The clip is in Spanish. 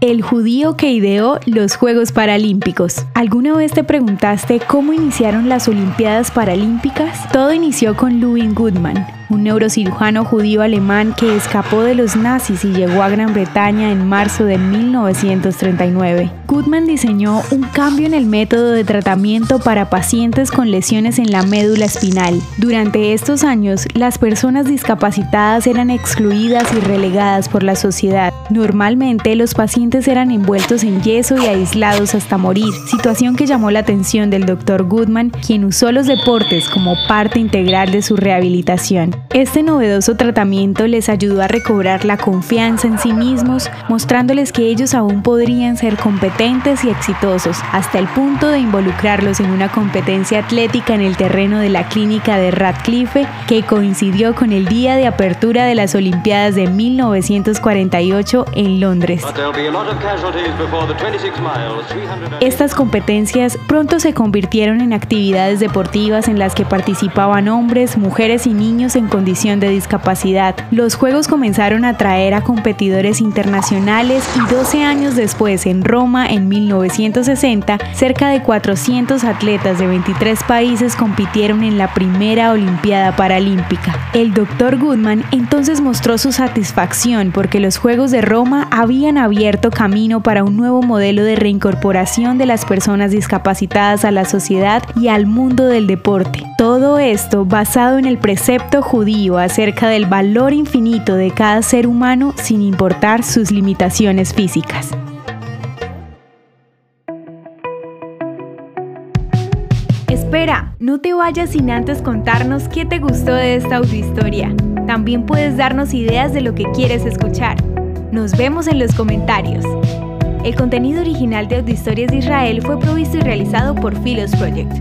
el judío que ideó los Juegos Paralímpicos. ¿Alguna vez te preguntaste cómo iniciaron las Olimpiadas Paralímpicas? Todo inició con Louis Goodman, un neurocirujano judío alemán que escapó de los nazis y llegó a Gran Bretaña en marzo de 1939. Goodman diseñó un cambio en el método de tratamiento para pacientes con lesiones en la médula espinal. Durante estos años, las personas discapacitadas eran excluidas y relegadas por la sociedad. Normalmente, los pacientes eran envueltos en yeso y aislados hasta morir, situación que llamó la atención del Dr. Goodman, quien usó los deportes como parte integral de su rehabilitación. Este novedoso tratamiento les ayudó a recobrar la confianza en sí mismos, mostrándoles que ellos aún podrían ser competentes y exitosos, hasta el punto de involucrarlos en una competencia atlética en el terreno de la clínica de Radcliffe, que coincidió con el día de apertura de las Olimpiadas de 1948 en Londres. Estas competencias pronto se convirtieron en actividades deportivas en las que participaban hombres, mujeres y niños en condición de discapacidad. Los Juegos comenzaron a atraer a competidores internacionales y 12 años después, en Roma, en 1960, cerca de 400 atletas de 23 países compitieron en la primera Olimpiada Paralímpica. El Dr. Goodman entonces mostró su satisfacción porque los Juegos de Roma habían abierto camino para un nuevo modelo de reincorporación de las personas discapacitadas a la sociedad y al mundo del deporte. Todo esto basado en el precepto acerca del valor infinito de cada ser humano sin importar sus limitaciones físicas. Espera, no te vayas sin antes contarnos qué te gustó de esta audiohistoria. También puedes darnos ideas de lo que quieres escuchar. Nos vemos en los comentarios. El contenido original de Audiohistorias de Israel fue provisto y realizado por Philos Project.